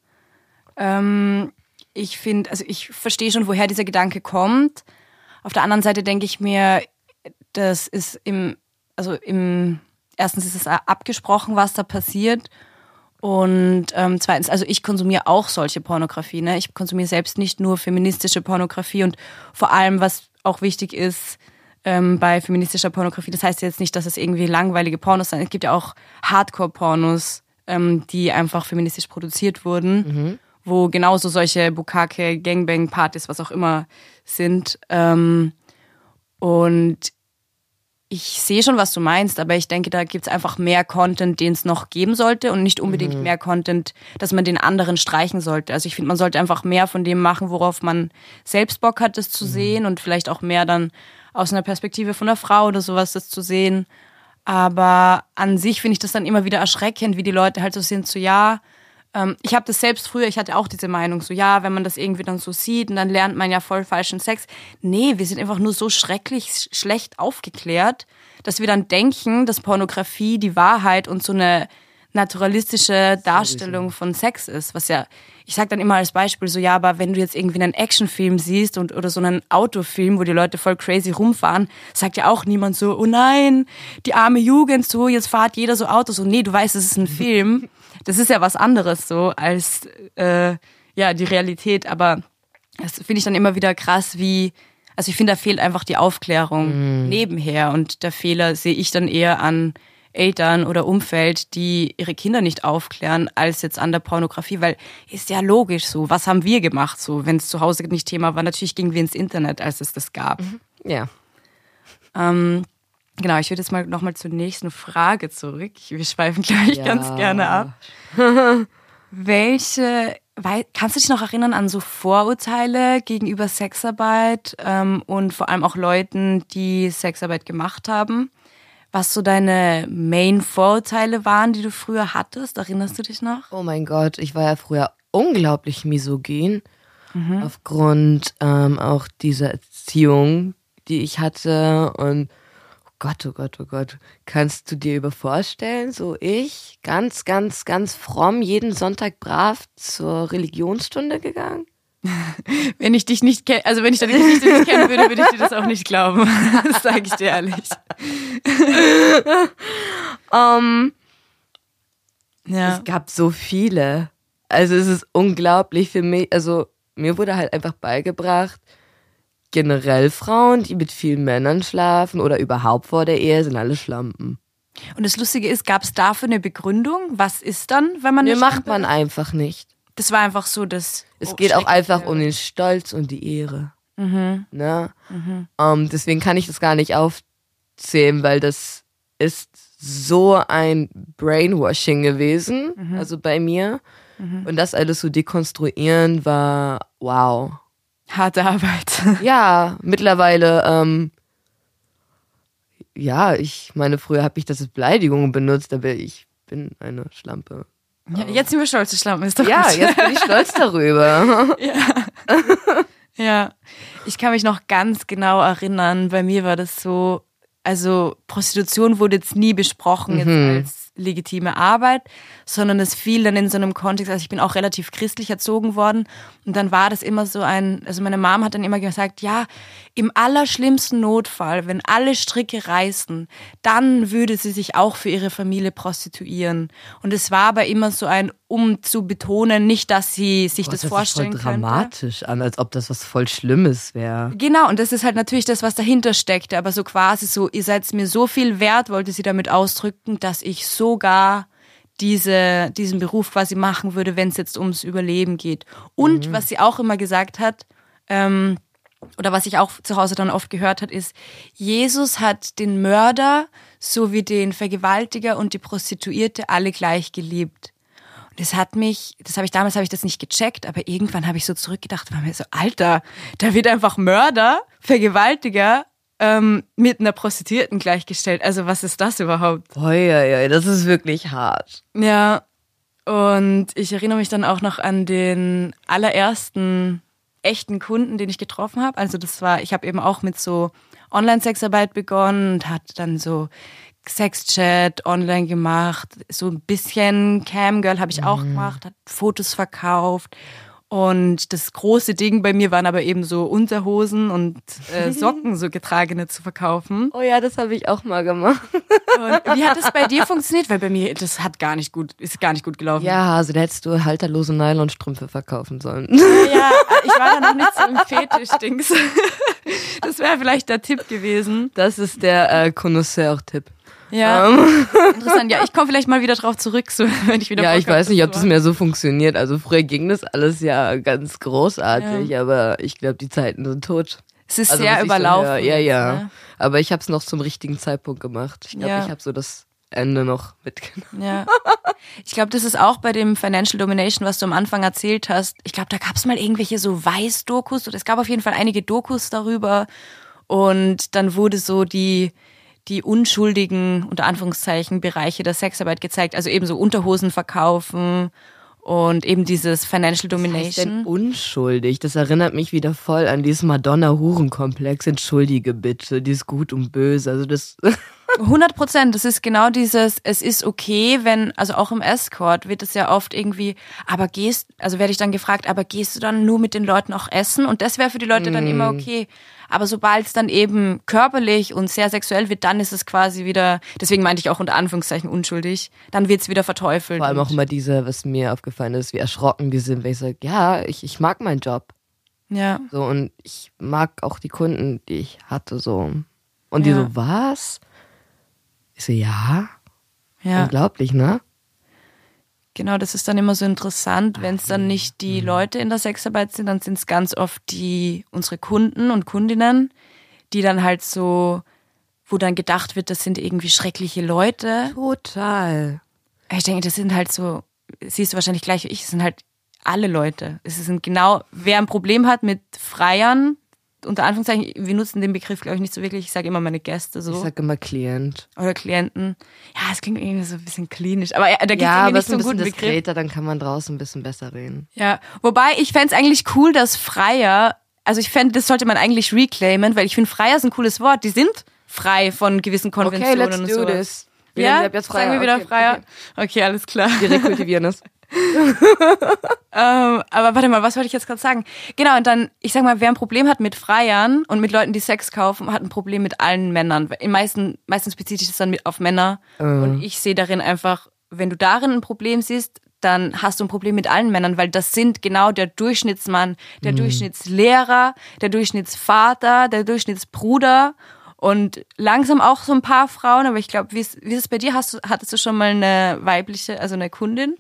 Ähm, ich finde, also ich verstehe schon, woher dieser Gedanke kommt. Auf der anderen Seite denke ich mir, das ist im, also im, erstens ist es abgesprochen, was da passiert. Und ähm, zweitens, also ich konsumiere auch solche Pornografie. Ne? Ich konsumiere selbst nicht nur feministische Pornografie und vor allem, was auch wichtig ist, ähm, bei feministischer Pornografie. Das heißt jetzt nicht, dass es irgendwie langweilige Pornos sind. Es gibt ja auch Hardcore-Pornos, ähm, die einfach feministisch produziert wurden, wo genauso solche Bukake, Gangbang-Partys, was auch immer sind. Ähm, und ich sehe schon, was du meinst, aber ich denke, da gibt's einfach mehr Content, den es noch geben sollte und nicht unbedingt Mhm. mehr Content, dass man den anderen streichen sollte. Also ich finde, man sollte einfach mehr von dem machen, worauf man selbst Bock hat, das zu Mhm. sehen und vielleicht auch mehr dann aus einer Perspektive von einer Frau oder sowas das zu sehen. Aber an sich finde ich das dann immer wieder erschreckend, wie die Leute halt so sind, so ja, ähm, ich habe das selbst früher, ich hatte auch diese Meinung, so ja, wenn man das irgendwie dann so sieht und dann lernt man ja voll falschen Sex. Nee, wir sind einfach nur so schrecklich sch- schlecht aufgeklärt, dass wir dann denken, dass Pornografie die Wahrheit und so eine naturalistische Darstellung von Sex ist, was ja, ich sag dann immer als Beispiel so, ja, aber wenn du jetzt irgendwie einen Actionfilm siehst und oder so einen Autofilm, wo die Leute voll crazy rumfahren, sagt ja auch niemand so, oh nein, die arme Jugend, so, jetzt fahrt jeder so Auto, so, nee, du weißt, es ist ein Film. Das ist ja was anderes so als äh, ja die Realität, aber das finde ich dann immer wieder krass, wie also ich finde, da fehlt einfach die Aufklärung nebenher. Und der Fehler sehe ich dann eher an Eltern oder Umfeld, die ihre Kinder nicht aufklären, als jetzt an der Pornografie, weil ist ja logisch so. Was haben wir gemacht so, wenn es zu Hause nicht Thema war? Natürlich gingen wir ins Internet, als es das gab. Ja. Ähm, genau, ich würde jetzt mal nochmal zur nächsten Frage zurück. Wir schweifen gleich Ja. ganz gerne ab. Welche, wei- kannst du dich noch erinnern an so Vorurteile gegenüber Sexarbeit ähm, und vor allem auch Leuten, die Sexarbeit gemacht haben? Was so deine Main-Vorurteile waren, die du früher hattest? Erinnerst du dich noch? Oh mein Gott, ich war ja früher unglaublich misogyn. Aufgrund ähm, auch dieser Erziehung, die ich hatte. Und oh Gott, oh Gott, oh Gott. Kannst du dir über vorstellen, so ich, ganz, ganz, ganz fromm, jeden Sonntag brav zur Religionsstunde gegangen? Wenn ich dich nicht kenne, also wenn ich deine Geschichte nicht kennen würde, würde ich dir das auch nicht glauben. Das sage ich dir ehrlich. Ähm, Ja. Es gab so viele. Also es ist unglaublich für mich. Also mir wurde halt einfach beigebracht, generell Frauen, die mit vielen Männern schlafen oder überhaupt vor der Ehe, sind alle Schlampen. Und das Lustige ist, gab es dafür eine Begründung? Was ist dann, wenn man Mir eine macht man einfach nicht. Das war einfach so, dass Es oh, geht auch einfach um den Stolz und die Ehre. Ne? Ähm, deswegen kann ich das gar nicht aufzählen, weil das ist so ein Brainwashing gewesen, also bei mir. Und das alles so dekonstruieren war wow. harte Arbeit. Ja, mittlerweile, ähm, ja, ich meine, früher habe ich das als Beleidigung benutzt, aber ich bin eine Schlampe. Ja, jetzt sind wir stolz, die Schlampe ist doch Ja, gut. jetzt bin ich stolz darüber. Ja, ich kann mich noch ganz genau erinnern. Bei mir war das so, also Prostitution wurde jetzt nie besprochen jetzt als legitime Arbeit, sondern es fiel dann in so einem Kontext, also ich bin auch relativ christlich erzogen worden und dann war das immer so ein, also meine Mom hat dann immer gesagt, ja, im allerschlimmsten Notfall, wenn alle Stricke reißen, dann würde sie sich auch für ihre Familie prostituieren. Und es war aber immer so ein, um zu betonen, nicht, dass sie sich das Gott, vorstellen das ist voll könnte. dramatisch an, als ob das was voll Schlimmes wäre. Genau, und das ist halt natürlich das, was dahinter steckte, aber so quasi so, ihr seid mir so viel wert, wollte sie damit ausdrücken, dass ich sogar diese, diesen Beruf quasi machen würde, wenn es jetzt ums Überleben geht. Und was sie auch immer gesagt hat, ähm, oder was ich auch zu Hause dann oft gehört hat, ist, Jesus hat den Mörder sowie den Vergewaltiger und die Prostituierte alle gleich geliebt. Und das hat mich, das habe ich damals habe ich das nicht gecheckt, aber irgendwann habe ich so zurückgedacht, war mir so, Alter, da wird einfach Mörder, Vergewaltiger ähm, mit einer Prostituierten gleichgestellt. Also was ist das überhaupt? Oi, das ist wirklich hart. Ja, und ich erinnere mich dann auch noch an den allerersten echten Kunden, den ich getroffen habe. Also das war, ich habe eben auch mit so Online-Sexarbeit begonnen und hatte dann so Sexchat online gemacht, so ein bisschen Camgirl habe ich auch gemacht, hat Fotos verkauft. Und das große Ding bei mir waren aber eben so Unterhosen und äh, Socken, so getragene zu verkaufen. Oh ja, das habe ich auch mal gemacht. Und wie hat das bei dir funktioniert? Weil bei mir, das hat gar nicht gut, ist gar nicht gut gelaufen. Ja, also da hättest du halterlose Nylonstrümpfe verkaufen sollen. Ja, ich war da noch nicht so im Fetisch-Dings. Das wäre vielleicht der Tipp gewesen. Das ist der äh, Connoisseur-Tipp. Ja, Ähm, interessant. Ja, ich komme vielleicht mal wieder drauf zurück, so, wenn ich wieder ja, ich weiß nicht, ob das mehr so funktioniert. Also früher ging das alles ja ganz großartig, Ja. aber ich glaube, die Zeiten sind tot. Es ist Also, sehr ich so überlaufen. höre, ja, ja. Ne? Aber ich habe es noch zum richtigen Zeitpunkt gemacht. Ich glaube, Ja. ich habe so das Ende noch mitgenommen. Ja. Ich glaube, das ist auch bei dem Financial Domination, was du am Anfang erzählt hast. Ich glaube, da gab es mal irgendwelche so Weiß-Dokus. oder Es gab auf jeden Fall einige Dokus darüber. Und dann wurde so die, die unschuldigen, unter Anführungszeichen, Bereiche der Sexarbeit gezeigt. Also eben so Unterhosen verkaufen und eben dieses Financial Was heißt denn Domination. unschuldig? Das erinnert mich wieder voll an diesen Madonna-Hurenkomplex. Entschuldige bitte, die ist gut und böse. Also das 100 Prozent. Das ist genau dieses, es ist okay, wenn, also auch im Escort wird es ja oft irgendwie, aber gehst, also werde ich dann gefragt, aber gehst du dann nur mit den Leuten auch essen? Und das wäre für die Leute dann immer okay. Aber sobald es dann eben körperlich und sehr sexuell wird, dann ist es quasi wieder, deswegen meinte ich auch unter Anführungszeichen unschuldig, dann wird es wieder verteufelt. vor allem auch immer diese, was mir aufgefallen ist, wie erschrocken die sind, wenn ich sage, ja, ich, ich mag meinen Job. Ja, So, und ich mag auch die Kunden, die ich hatte, so. Und die Ja. so, was? Ich so, ja, ja. unglaublich, ne? Genau, das ist dann immer so interessant, wenn es dann nicht die Leute in der Sexarbeit sind, dann sind es ganz oft die unsere Kunden und Kundinnen, die dann halt so, wo dann gedacht wird, das sind irgendwie schreckliche Leute. Total. Ich denke, das sind halt so, siehst du wahrscheinlich gleich wie ich, es sind halt alle Leute. Es sind genau, wer ein Problem hat mit Freiern, unter Anführungszeichen, wir nutzen den Begriff, glaube ich, nicht so wirklich. Ich sage immer meine Gäste Ich so sag immer Klient. oder Klienten. Ja, es klingt irgendwie so ein bisschen klinisch, aber ja, da gibt es Ja, nicht es so einen bisschen guten Begriff. diskreter, dann kann man draußen ein bisschen besser reden. Ja, wobei ich fänd's eigentlich cool, dass Freier, also ich fände, das sollte man eigentlich reclaimen, weil ich finde, Freier ist ein cooles Wort. Die sind frei von gewissen Konventionen und sowas. Wir Ja, jetzt sagen wir wieder okay, Freier. Okay, alles klar. Wir rekultivieren es. Ähm, aber warte mal, was wollte ich jetzt gerade sagen? Genau, und dann, ich sag mal, wer ein Problem hat mit Freiern und mit Leuten, die Sex kaufen, hat ein Problem mit allen Männern. Im meisten, meistens bezieht sich das dann mit auf Männer. Und ich sehe darin einfach, wenn du darin ein Problem siehst, dann hast du ein Problem mit allen Männern, weil das sind genau der Durchschnittsmann, der Durchschnittslehrer, der Durchschnittsvater, der Durchschnittsbruder und langsam auch so ein paar Frauen, aber ich glaube, wie ist, wie ist es bei dir? Hast du, hattest du schon mal eine weibliche, also eine Kundin?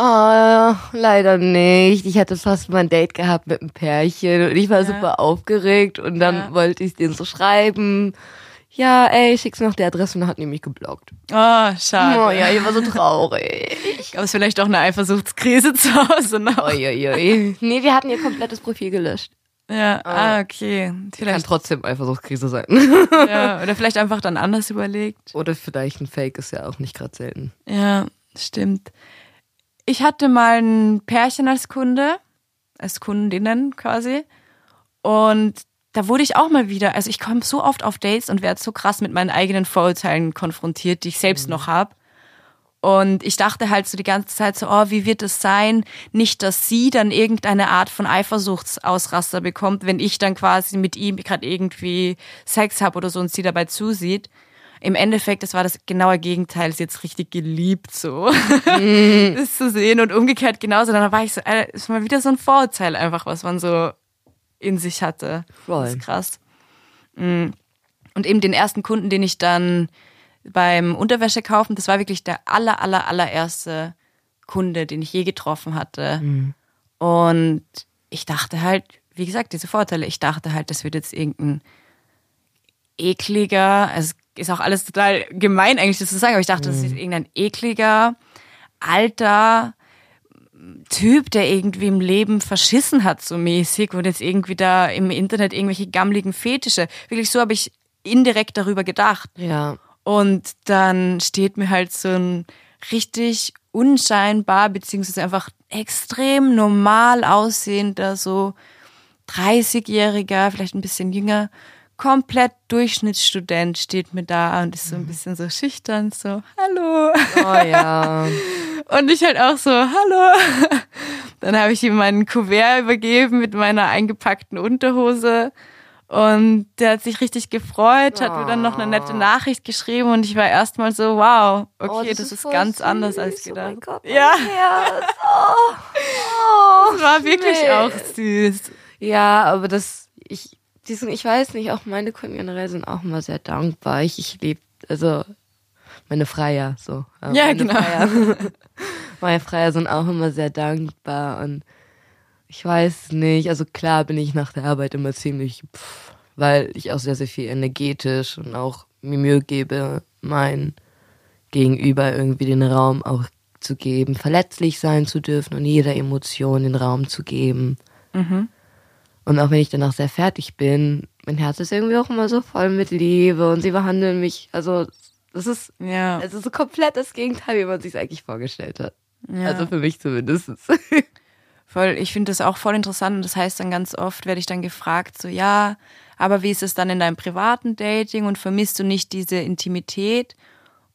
Oh, leider nicht. Ich hatte fast mal ein Date gehabt mit einem Pärchen und ich war Ja. super aufgeregt und dann Ja. wollte ich denen so schreiben. Ja, ey, schick's mir noch die Adresse und dann hat die mich geblockt. Oh, schade. Oh ja, ich war so traurig. Ich glaube, es ist vielleicht auch eine Eifersuchtskrise zu Hause noch. Uiuiui. Nee, wir hatten ihr komplettes Profil gelöscht. Ja, ah, okay. Kann Vielleicht, trotzdem Eifersuchtskrise sein. ja, oder vielleicht einfach dann anders überlegt. Oder vielleicht ein Fake ist ja auch nicht gerade selten. Ja, stimmt. Ich hatte mal ein Pärchen als Kunde, als Kundinnen quasi. Und da wurde ich auch mal wieder, also ich komme so oft auf Dates und werde so krass mit meinen eigenen Vorurteilen konfrontiert, die ich selbst noch habe. Und ich dachte halt so die ganze Zeit so, oh, wie wird es sein? Nicht, dass sie dann irgendeine Art von Eifersuchtsausraster bekommt, wenn ich dann quasi mit ihm gerade irgendwie Sex habe oder so und sie dabei zusieht. Im Endeffekt, das war das genaue Gegenteil, sie jetzt richtig geliebt, so das zu sehen und umgekehrt genauso. Dann war ich so, äh, ist mal wieder so ein Vorurteil einfach, was man so in sich hatte. Voll. Das ist krass. Mm. Und eben den ersten Kunden, den ich dann beim Unterwäsche kaufen, das war wirklich der aller, aller, allererste Kunde, den ich je getroffen hatte. Und ich dachte halt, wie gesagt, diese Vorteile, ich dachte halt, das wird jetzt irgendein ekliger, also es ist auch alles total gemein eigentlich das zu sagen, aber ich dachte, das ist irgendein ekliger, alter Typ, der irgendwie im Leben verschissen hat, so mäßig, und jetzt irgendwie da im Internet irgendwelche gammligen Fetische. Wirklich so habe ich indirekt darüber gedacht. Ja. Und dann steht mir halt so ein richtig unscheinbar, beziehungsweise einfach extrem normal aussehender, so 30-Jähriger, vielleicht ein bisschen jünger, komplett Durchschnittsstudent steht mir da und ist so ein bisschen so schüchtern, so, hallo. Oh ja. Und ich halt auch so, hallo. Dann habe ich ihm meinen Kuvert übergeben mit meiner eingepackten Unterhose. Und der hat sich richtig gefreut, hat mir dann noch eine nette Nachricht geschrieben und ich war erstmal so, wow, okay, Oh, das, ist voll ganz süß. anders als Oh gedacht. mein Gott, mein ja, Herz. Oh. Oh. das war wirklich nee. auch süß. Ja, aber das, ich, diesen, ich weiß nicht, auch meine Kunden generell sind auch immer sehr dankbar. Ich, ich liebe, also, meine Freier, so. Ja, meine genau. Freier. meine Freier sind auch immer sehr dankbar und ich weiß nicht, also klar bin ich nach der Arbeit immer ziemlich, pff, weil ich auch sehr, sehr viel energetisch und auch mir Mühe gebe, mein Gegenüber irgendwie den Raum auch zu geben, verletzlich sein zu dürfen und jeder Emotion den Raum zu geben. Und auch wenn ich danach sehr fertig bin, mein Herz ist irgendwie auch immer so voll mit Liebe und sie behandeln mich, also das ist, Ja. also so komplett das Gegenteil, wie man sich eigentlich vorgestellt hat. Ja. Also für mich zumindest. Voll, ich finde das auch voll interessant und das heißt dann ganz oft, werde ich dann gefragt, so ja, aber wie ist es dann in deinem privaten Dating und vermisst du nicht diese Intimität?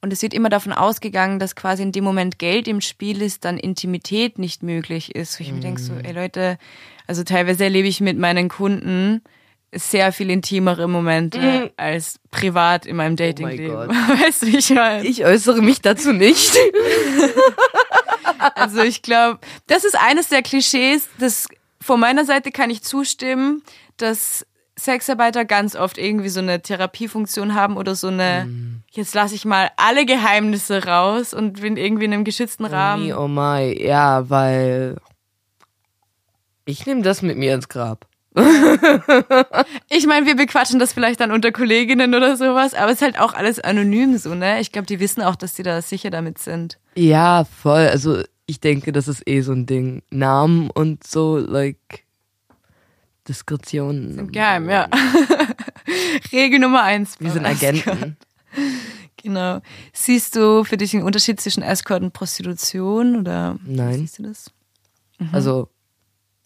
Und es wird immer davon ausgegangen, dass quasi in dem Moment Geld im Spiel ist, dann Intimität nicht möglich ist. Wo ich mir denke so, ey Leute, also teilweise erlebe ich mit meinen Kunden sehr viel intimere Momente als privat in meinem Datingleben. Gott. Weißt du, ich meine? Ich äußere mich dazu nicht. Also ich glaube, das ist eines der Klischees, das von meiner Seite kann ich zustimmen, dass Sexarbeiter ganz oft irgendwie so eine Therapiefunktion haben oder so eine, jetzt lasse ich mal alle Geheimnisse raus und bin irgendwie in einem geschützten Rahmen. Oh my, ja, weil ich nehme das mit mir ins Grab. Ich meine, wir bequatschen das vielleicht dann unter Kolleginnen oder sowas, aber es ist halt auch alles anonym so, ne? Ich glaube, die wissen auch, dass die da sicher damit sind. Ja, voll. Also ich denke, das ist eh so ein Ding. Namen und so, like Diskretion. Geheim, ja. Regel Nummer eins. Wir sind. Agenten. Genau. Siehst du für dich einen Unterschied zwischen Escort und Prostitution oder Nein. siehst du das? Also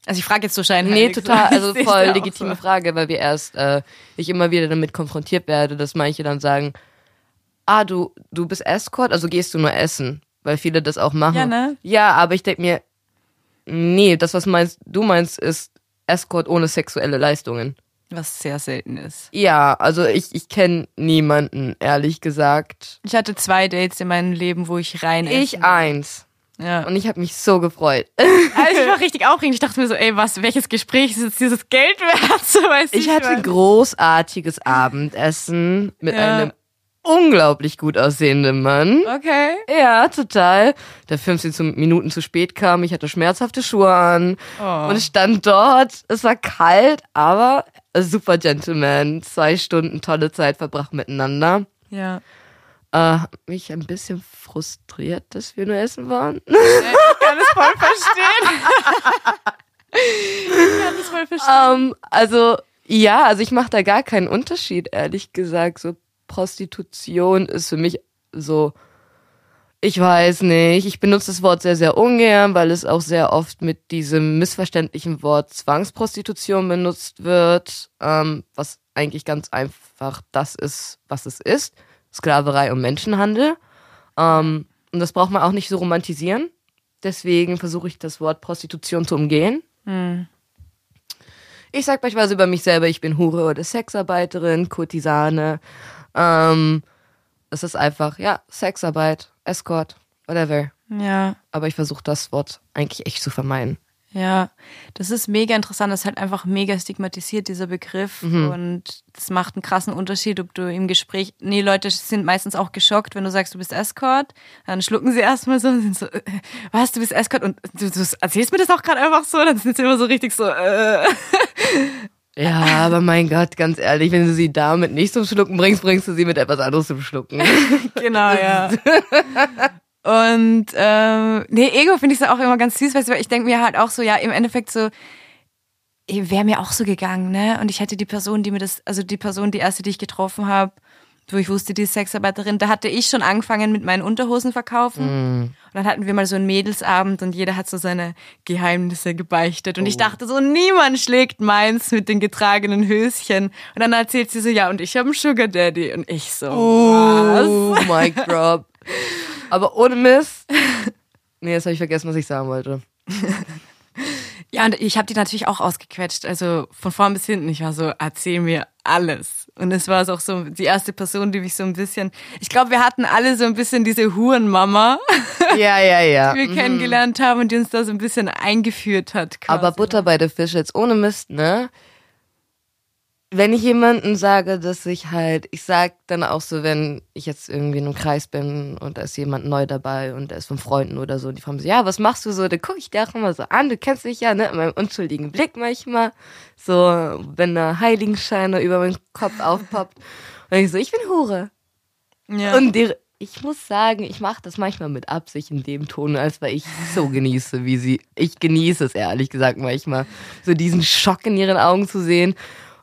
Also ich frage jetzt so scheinbar. Nee, total, also voll legitime so. Frage, weil wir erst, äh, ich immer wieder damit konfrontiert werde, dass manche dann sagen, ah, du, du bist Escort, also gehst du nur essen, weil viele das auch machen. Ja, ne? Ja, aber ich denke mir, nee, das, was meinst, du meinst, ist Escort ohne sexuelle Leistungen. Was sehr selten ist. Ja, also ich, ich kenne niemanden, ehrlich gesagt. Ich hatte zwei Dates in meinem Leben, wo ich rein Ich eins. Ja. Und ich habe mich so gefreut. Also ich war richtig aufregend. Ich dachte mir so, ey, was, welches Gespräch ist jetzt dieses Geld wert? So, weißt du, Ich hatte meine? großartiges Abendessen mit Ja. einem unglaublich gut aussehenden Mann. Okay. Ja, total. Der 15 zu Minuten zu spät kam. Ich hatte schmerzhafte Schuhe an Oh. und stand dort. Es war kalt, aber super Gentleman. Zwei Stunden tolle Zeit verbracht miteinander. Ja. Äh, mich ein bisschen frustriert, dass wir nur essen waren. Ich kann es voll verstehen. ich kann es voll verstehen. ähm, also ja, also ich mache da gar keinen Unterschied, ehrlich gesagt. So Prostitution ist für mich so, ich weiß nicht. Ich benutze das Wort sehr, sehr ungern, weil es auch sehr oft mit diesem missverständlichen Wort Zwangsprostitution benutzt wird, ähm, was eigentlich ganz einfach das ist, was es ist. Sklaverei und Menschenhandel. Ähm, und das braucht man auch nicht so romantisieren. Deswegen versuche ich das Wort Prostitution zu umgehen. Ich sag beispielsweise über mich selber, ich bin Hure oder Sexarbeiterin, Kurtisane. Ähm, es ist einfach, ja, Sexarbeit, Escort, whatever. Ja. Aber ich versuche das Wort eigentlich echt zu vermeiden. Ja, das ist mega interessant. Das ist halt einfach mega stigmatisiert, dieser Begriff. Und das macht einen krassen Unterschied, ob du im Gespräch. Nee, Leute sind meistens auch geschockt, wenn du sagst, du bist Escort. Dann schlucken sie erstmal so und sind so, äh, was, du bist Escort? Und du, du erzählst mir das auch gerade einfach so. Dann sind sie immer so richtig so, äh. Ja, aber mein Gott, ganz ehrlich, wenn du sie damit nicht zum Schlucken bringst, bringst du sie mit etwas anderes zum Schlucken. Genau, ja. Und ähm, nee, Ego finde ich auch immer ganz süß, weißt du, weil ich denke mir halt auch so, ja, im Endeffekt so, wäre mir auch so gegangen, ne? Und ich hätte die Person, die mir das, also die Person, die erste, die ich getroffen habe, wo ich wusste, die ist Sexarbeiterin, da hatte ich schon angefangen mit meinen Unterhosen verkaufen. Und dann hatten wir mal so einen Mädelsabend und jeder hat so seine Geheimnisse gebeichtet. Und ich dachte so, niemand schlägt meins mit den getragenen Höschen. Und dann erzählt sie so, ja, und ich habe einen Sugar Daddy. Und ich so, was? Oh, Mic drop. Aber ohne Mist. Nee, jetzt habe ich vergessen, was ich sagen wollte. Ja, und ich habe die natürlich auch ausgequetscht, also von vorn bis hinten. Ich war so, erzähl mir alles. Und es war auch so die erste Person, die mich so ein bisschen, ich glaube, wir hatten alle so ein bisschen diese Hurenmama, Ja, ja, ja. die wir kennengelernt haben und die uns da so ein bisschen eingeführt hat. Quasi. Aber Butter bei der Fisch jetzt ohne Mist, ne? Wenn ich jemanden sage, dass ich halt, ich sag dann auch so, wenn ich jetzt irgendwie in einem Kreis bin und da ist jemand neu dabei und der ist von Freunden oder so, und die fragen so, ja, was machst du so? Dann gucke ich dir auch immer so an, du kennst mich ja, ne, in meinem unschuldigen Blick manchmal, so, wenn der Heiligenschein über meinen Kopf aufpoppt, und ich so, ich bin Hure. Ja. Und die, ich muss sagen, ich mache das manchmal mit Absicht in dem Ton, als weil ich so genieße, wie sie, ich genieße es ehrlich gesagt manchmal, so diesen Schock in ihren Augen zu sehen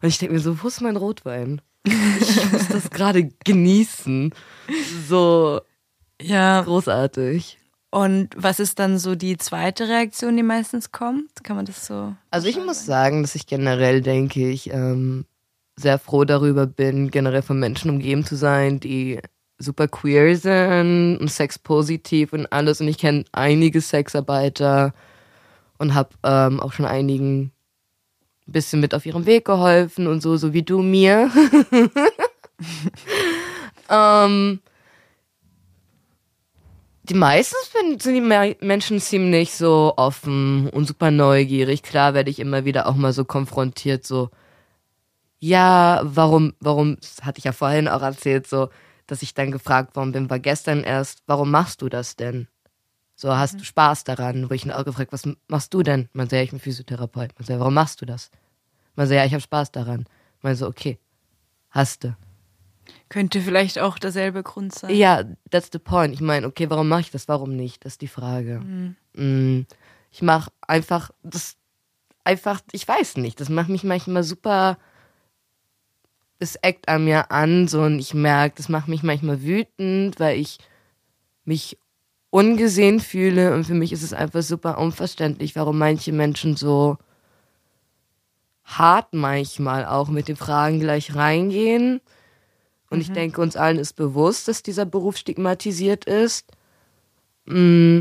und ich denke mir so, wo ist mein Rotwein? Ich muss das gerade genießen. So ja. großartig. Und was ist dann so die zweite Reaktion, die meistens kommt? Kann man das so? Also ich muss sagen, dass ich generell denke ich ähm, sehr froh darüber bin, generell von Menschen umgeben zu sein, die super queer sind und sexpositiv und alles. Und ich kenne einige Sexarbeiter und habe ähm, auch schon einigen ein bisschen mit auf ihrem Weg geholfen und so, so wie du mir. ähm, die meisten sind die Menschen ziemlich so offen und super neugierig. Klar werde ich immer wieder auch mal so konfrontiert, so, ja, warum, warum, das hatte ich ja vorhin auch erzählt, so, dass ich dann gefragt worden bin, war gestern erst, warum machst du das denn? So, hast mhm. du Spaß daran? Wo ich ihn auch gefragt, was machst du denn? Man sagt, ja, ich bin Physiotherapeut. Man sagt, warum machst du das? Man sagt, ja, ich habe Spaß daran. Man so, okay, hast du. Könnte vielleicht auch derselbe Grund sein. Ja, that's the point. Ich meine, okay, warum mache ich das? Warum nicht? Das ist die Frage. Mhm. Mm, ich mache einfach, das, einfach, ich weiß nicht, das macht mich manchmal super, es eckt an mir an, so, und ich merke, das macht mich manchmal wütend, weil ich mich ungesehen fühle und für mich ist es einfach super unverständlich, warum manche Menschen so hart manchmal auch mit den Fragen gleich reingehen. Und mhm. ich denke, uns allen ist bewusst, dass dieser Beruf stigmatisiert ist. Mm.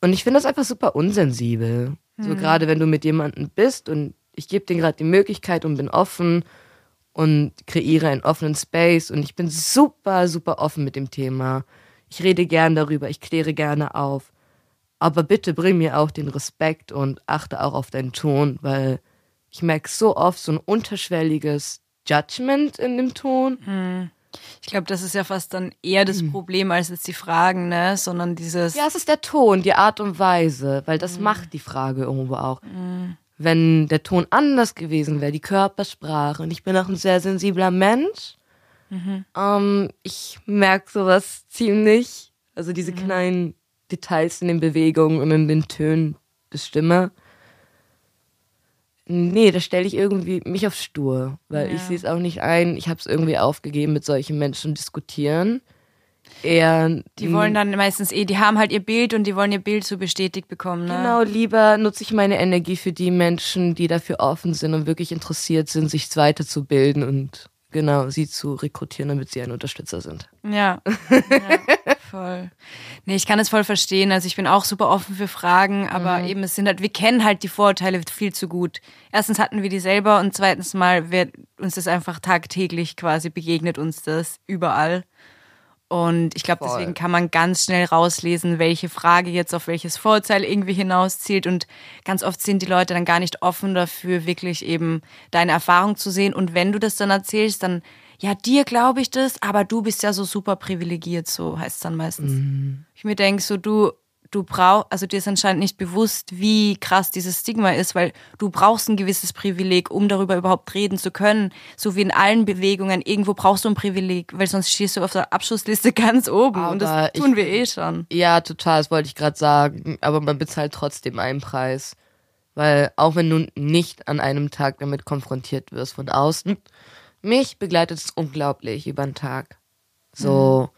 Und ich finde das einfach super unsensibel. Mhm. So gerade wenn du mit jemandem bist und ich gebe dir gerade die Möglichkeit und bin offen und kreiere einen offenen Space und ich bin super, super offen mit dem Thema. Ich rede gern darüber, ich kläre gerne auf. Aber bitte bring mir auch den Respekt und achte auch auf deinen Ton, weil ich merke so oft so ein unterschwelliges Judgment in dem Ton. Hm. Ich glaube, das ist ja fast dann eher das hm. Problem als jetzt die Fragen, ne? Sondern dieses. Ja, es ist der Ton, die Art und Weise, weil das hm. macht die Frage irgendwo auch. Hm. Wenn der Ton anders gewesen wäre, die Körpersprache, und ich bin auch ein sehr sensibler Mensch, Mhm. Ähm, ich merke sowas ziemlich. Also diese mhm. kleinen Details in den Bewegungen und in den Tönen der Stimme. Nee, da stelle ich irgendwie mich auf stur, weil ja. ich sehe es auch nicht ein. Ich habe es irgendwie aufgegeben, mit solchen Menschen diskutieren. Eher, die wollen dann meistens eh, die haben halt ihr Bild und die wollen ihr Bild so bestätigt bekommen. Ne? Genau, lieber nutze ich meine Energie für die Menschen, die dafür offen sind und wirklich interessiert sind, sich weiterzubilden und Genau, sie zu rekrutieren, damit sie ein Unterstützer sind. Ja, ja voll. Nee, ich kann es voll verstehen. Also ich bin auch super offen für Fragen, aber mhm. eben es sind halt, wir kennen halt die Vorurteile viel zu gut. Erstens hatten wir die selber und zweitens mal wird uns das einfach tagtäglich quasi begegnet uns das überall. Und ich glaube, deswegen kann man ganz schnell rauslesen, welche Frage jetzt auf welches Vorurteil irgendwie hinauszielt. Und ganz oft sind die Leute dann gar nicht offen dafür, wirklich eben deine Erfahrung zu sehen. Und wenn du das dann erzählst, dann, ja, dir glaube ich das, aber du bist ja so super privilegiert, so heißt es dann meistens. Mhm. Ich mir denke, so du, du brauchst, also dir ist anscheinend nicht bewusst, wie krass dieses Stigma ist, weil du brauchst ein gewisses Privileg, um darüber überhaupt reden zu können. So wie in allen Bewegungen, irgendwo brauchst du ein Privileg, weil sonst stehst du auf der Abschlussliste ganz oben aber und das tun ich, wir eh schon. Ja, total, das wollte ich gerade sagen, aber man bezahlt trotzdem einen Preis. Weil auch wenn du nicht an einem Tag damit konfrontiert wirst von außen, mich begleitet es unglaublich über den Tag. So,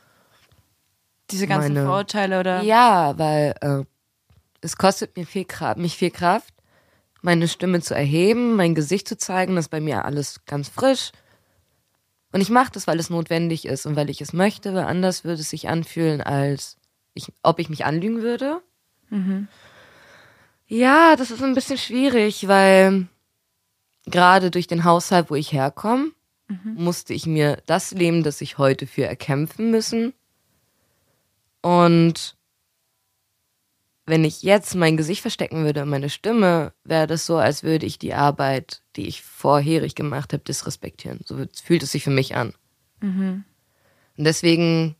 diese ganzen meine, Vorurteile oder? Ja, weil äh, es kostet mir viel Kraft, mich viel Kraft, meine Stimme zu erheben, mein Gesicht zu zeigen, das ist bei mir alles ganz frisch. Und ich mache das, weil es notwendig ist und weil ich es möchte, weil anders würde es sich anfühlen, als ich, ob ich mich anlügen würde. Mhm. Ja, das ist ein bisschen schwierig, weil gerade durch den Haushalt, wo ich herkomme, mhm. musste ich mir das Leben, das ich heute für erkämpfen müssen, und wenn ich jetzt mein Gesicht verstecken würde und meine Stimme, wäre das so, als würde ich die Arbeit, die ich vorherig gemacht habe, disrespektieren. So fühlt es sich für mich an. Mhm. Und deswegen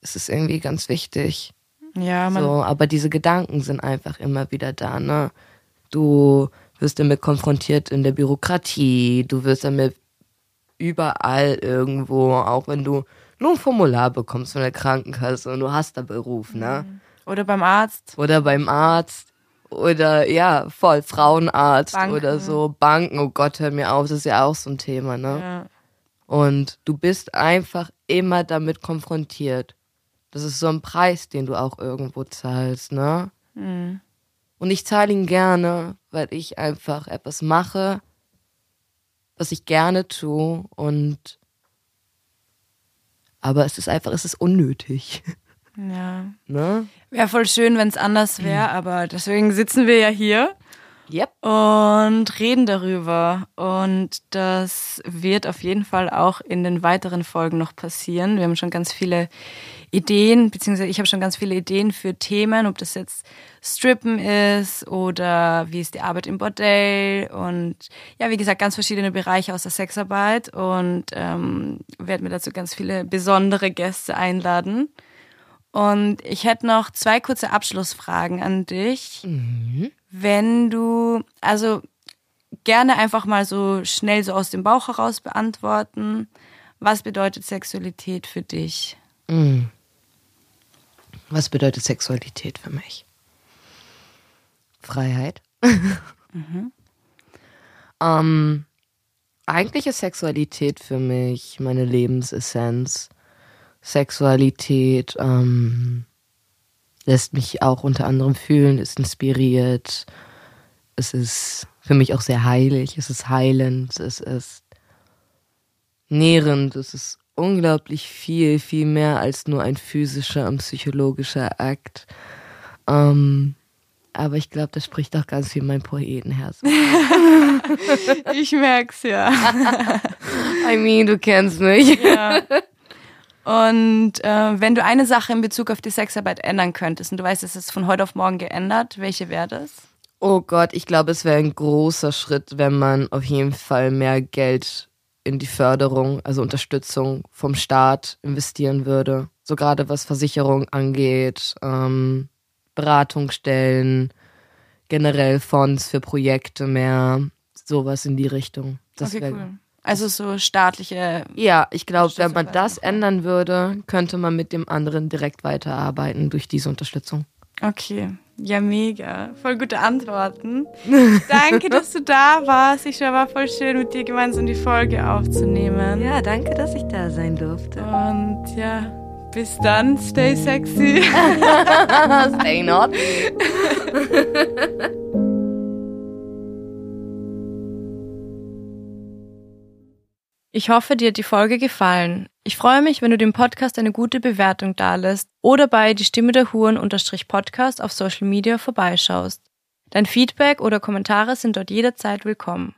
ist es irgendwie ganz wichtig. Ja, man. So, aber diese Gedanken sind einfach immer wieder da, ne? Du wirst damit konfrontiert in der Bürokratie, du wirst damit überall irgendwo, auch wenn du nur ein Formular bekommst von der Krankenkasse und du hast da Beruf, ne? Oder beim Arzt. Oder beim Arzt. Oder ja, voll, Frauenarzt Banken. oder so, Banken, oh Gott, hör mir auf, das ist ja auch so ein Thema, ne? Ja. Und du bist einfach immer damit konfrontiert. Das ist so ein Preis, den du auch irgendwo zahlst, ne? Mhm. Und ich zahle ihn gerne, weil ich einfach etwas mache, was ich gerne tue und aber es ist einfach, es ist unnötig, Ja. ne? Wäre voll schön, wenn es anders wäre, aber deswegen sitzen wir ja hier Yep. und reden darüber. Und das wird auf jeden Fall auch in den weiteren Folgen noch passieren. Wir haben schon ganz viele Ideen, beziehungsweise ich habe schon ganz viele Ideen für Themen, ob das jetzt Strippen ist oder wie ist die Arbeit im Bordell und ja, wie gesagt, ganz verschiedene Bereiche aus der Sexarbeit und ähm, werde mir dazu ganz viele besondere Gäste einladen. Und ich hätte noch zwei kurze Abschlussfragen an dich. Wenn du, also gerne einfach mal so schnell so aus dem Bauch heraus beantworten. Was bedeutet Sexualität für dich? Was bedeutet Sexualität für mich? Freiheit. ähm, eigentlich ist Sexualität für mich meine Lebensessenz. Sexualität ähm, lässt mich auch unter anderem fühlen, ist inspiriert. Es ist für mich auch sehr heilig, es ist heilend, es ist nährend, es ist unglaublich viel, viel mehr als nur ein physischer und psychologischer Akt. Ähm, aber ich glaube, das spricht auch ganz viel mein Poetenherz. Ich merk's ja. I mean, du kennst mich. ja. Und äh, wenn du eine Sache in Bezug auf die Sexarbeit ändern könntest und du weißt, es ist von heute auf morgen geändert, welche wäre das? Oh Gott, ich glaube, es wäre ein großer Schritt, wenn man auf jeden Fall mehr Geld in die Förderung, also Unterstützung vom Staat investieren würde. So gerade was Versicherung angeht, ähm, Beratungsstellen, generell Fonds für Projekte mehr, sowas in die Richtung. Das okay, cool. Also so staatliche. Ja, ich glaube, wenn man das ändern würde, könnte man mit dem anderen direkt weiterarbeiten durch diese Unterstützung. Okay. Ja, mega. Voll gute Antworten. Danke, dass du da warst. Ich war voll schön, mit dir gemeinsam die Folge aufzunehmen. Ja, danke, dass ich da sein durfte. Und ja, bis dann. Stay sexy. Stay not. Ich hoffe, dir hat die Folge gefallen. Ich freue mich, wenn du dem Podcast eine gute Bewertung dalässt oder bei die Stimme der Huren unterstrich Podcast auf Social Media vorbeischaust. Dein Feedback oder Kommentare sind dort jederzeit willkommen.